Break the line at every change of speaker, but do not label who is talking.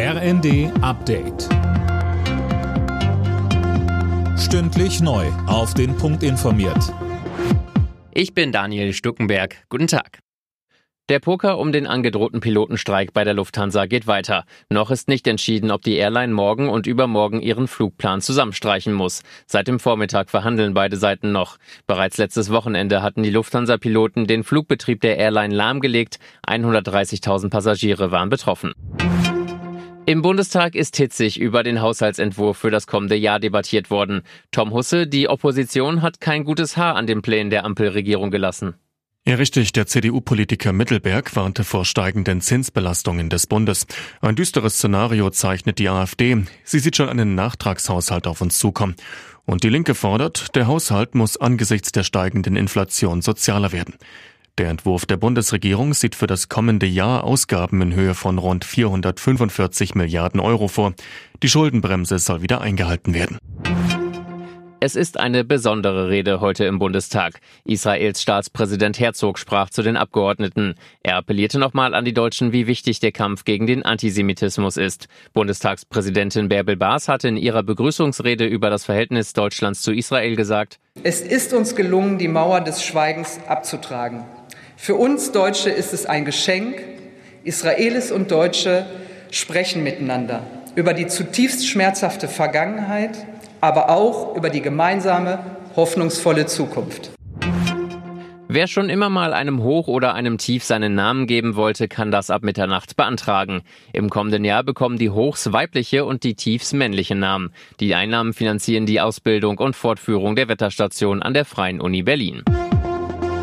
RND Update. Stündlich neu. Auf den Punkt informiert.
Ich bin Daniel Stuckenberg. Guten Tag. Der Poker um den angedrohten Pilotenstreik bei der Lufthansa geht weiter. Noch ist nicht entschieden, ob die Airline morgen und übermorgen ihren Flugplan zusammenstreichen muss. Seit dem Vormittag verhandeln beide Seiten noch. Bereits letztes Wochenende hatten die Lufthansa-Piloten den Flugbetrieb der Airline lahmgelegt. 130.000 Passagiere waren betroffen. Im Bundestag ist hitzig über den Haushaltsentwurf für das kommende Jahr debattiert worden. Tom Husse, die Opposition hat kein gutes Haar an den Plänen der Ampelregierung gelassen.
Ja, richtig. Der CDU-Politiker Mittelberg warnte vor steigenden Zinsbelastungen des Bundes. Ein düsteres Szenario zeichnet die AfD. Sie sieht schon einen Nachtragshaushalt auf uns zukommen. Und die Linke fordert, der Haushalt muss angesichts der steigenden Inflation sozialer werden. Der Entwurf der Bundesregierung sieht für das kommende Jahr Ausgaben in Höhe von rund 445 Milliarden Euro vor. Die Schuldenbremse soll wieder eingehalten werden.
Es ist eine besondere Rede heute im Bundestag. Israels Staatspräsident Herzog sprach zu den Abgeordneten. Er appellierte nochmal an die Deutschen, wie wichtig der Kampf gegen den Antisemitismus ist. Bundestagspräsidentin Bärbel Baas hatte in ihrer Begrüßungsrede über das Verhältnis Deutschlands zu Israel gesagt,
Es ist uns gelungen, die Mauer des Schweigens abzutragen. Für uns Deutsche ist es ein Geschenk. Israelis und Deutsche sprechen miteinander über die zutiefst schmerzhafte Vergangenheit, aber auch über die gemeinsame, hoffnungsvolle Zukunft.
Wer schon immer mal einem Hoch oder einem Tief seinen Namen geben wollte, kann das ab Mitternacht beantragen. Im kommenden Jahr bekommen die Hochs weibliche und die Tiefs männliche Namen. Die Einnahmen finanzieren die Ausbildung und Fortführung der Wetterstation an der Freien Uni Berlin.